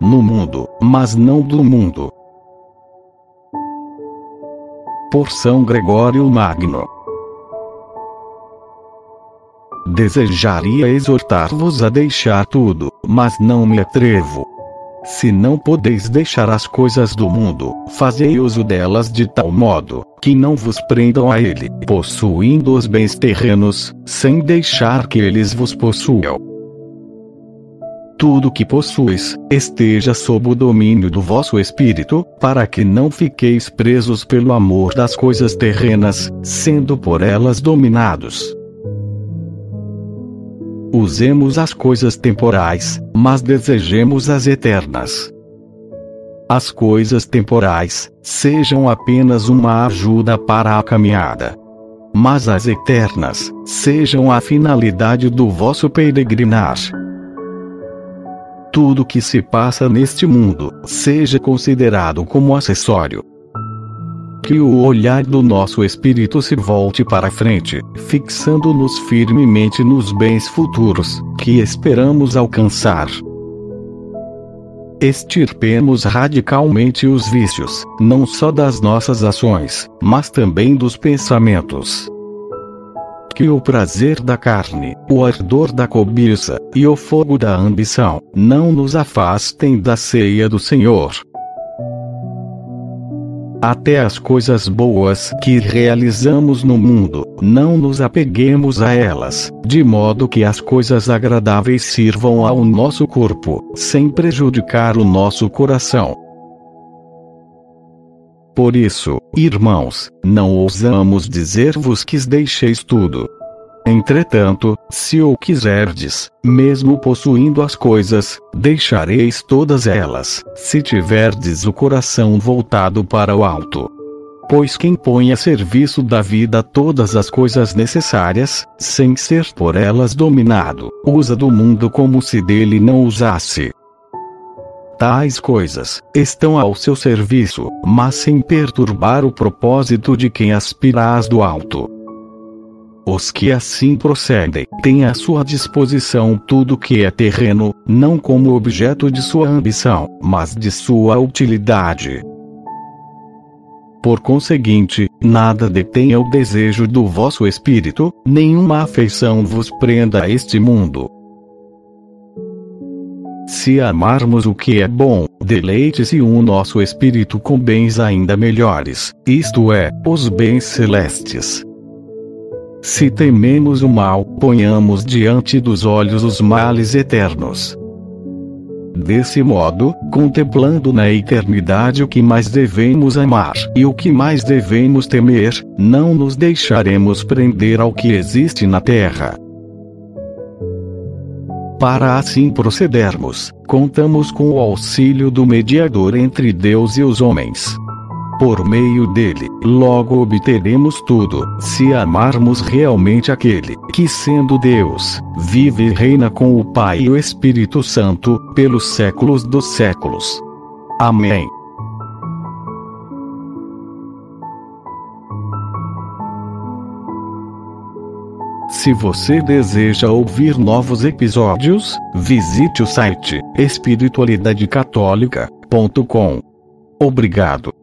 no mundo, mas não do mundo. Por São Gregório Magno. Desejaria exortar-vos a deixar tudo, mas não me atrevo. Se não podeis deixar as coisas do mundo, fazei uso delas de tal modo, que não vos prendam a ele, possuindo os bens terrenos, sem deixar que eles vos possuam. Tudo que possuis, esteja sob o domínio do vosso espírito, para que não fiqueis presos pelo amor das coisas terrenas, sendo por elas dominados. Usemos as coisas temporais, mas desejemos as eternas. As coisas temporais sejam apenas uma ajuda para a caminhada. Mas as eternas sejam a finalidade do vosso peregrinar. Tudo que se passa neste mundo seja considerado como acessório, que o olhar do nosso espírito se volte para frente, fixando-nos firmemente nos bens futuros, que esperamos alcançar. Extirpemos radicalmente os vícios, não só das nossas ações, mas também dos pensamentos. Que o prazer da carne, o ardor da cobiça, e o fogo da ambição, não nos afastem da ceia do Senhor até as coisas boas que realizamos no mundo, não nos apeguemos a elas, de modo que as coisas agradáveis sirvam ao nosso corpo, sem prejudicar o nosso coração. Por isso, irmãos, não ousamos dizer-vos que deixeis tudo, Entretanto, se o quiserdes, mesmo possuindo as coisas, deixareis todas elas, se tiverdes o coração voltado para o alto. Pois quem põe a serviço da vida todas as coisas necessárias, sem ser por elas dominado, usa do mundo como se dele não usasse. Tais coisas estão ao seu serviço, mas sem perturbar o propósito de quem aspira às do alto. Os que assim procedem têm à sua disposição tudo que é terreno, não como objeto de sua ambição, mas de sua utilidade. Por conseguinte, nada detenha o desejo do vosso espírito, nenhuma afeição vos prenda a este mundo. Se amarmos o que é bom, deleite-se o nosso espírito com bens ainda melhores, isto é, os bens celestes. Se tememos o mal, ponhamos diante dos olhos os males eternos. Desse modo, contemplando na eternidade o que mais devemos amar e o que mais devemos temer, não nos deixaremos prender ao que existe na terra. Para assim procedermos, contamos com o auxílio do mediador entre Deus e os homens por meio dele, logo obteremos tudo, se amarmos realmente aquele, que sendo Deus, vive e reina com o Pai e o Espírito Santo, pelos séculos dos séculos. Amém. Se você deseja ouvir novos episódios, visite o site espiritualidadecatólica.com. Obrigado.